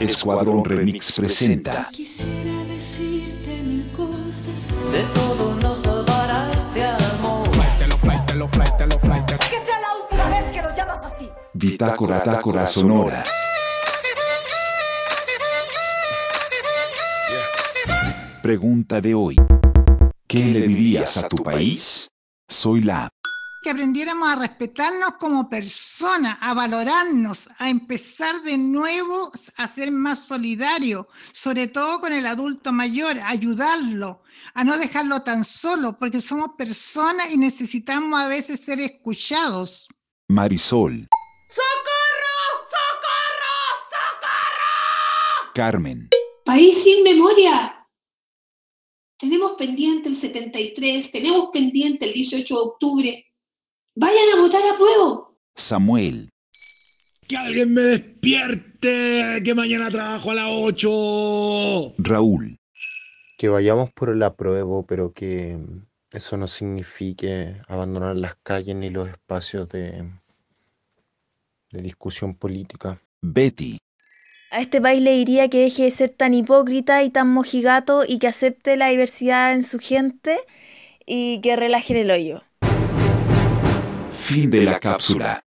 Escuadrón Remix presenta. Quisiera decirte mil cosas. De todo nos salvarás de amor. Que sea la última vez que lo llamas así. Bitácora Tácora Sonora. Pregunta de hoy. ¿Qué le dirías a tu país? Soy la que aprendiéramos a respetarnos como personas, a valorarnos, a empezar de nuevo a ser más solidarios, sobre todo con el adulto mayor, a ayudarlo, a no dejarlo tan solo, porque somos personas y necesitamos a veces ser escuchados. Marisol, ¡Socorro! ¡Socorro! ¡Socorro! Carmen, País sin memoria. Tenemos pendiente el 73, tenemos pendiente el 18 de octubre. Vayan a votar a prueba. Samuel, Que alguien me despierte, que mañana trabajo a las 8. Raúl, que vayamos por el apruebo, pero que eso no signifique abandonar las calles ni los espacios de, de discusión política. Betty, A este país le diría que deje de ser tan hipócrita y tan mojigato y que acepte la diversidad en su gente y que relaje el hoyo. Fin de la cápsula.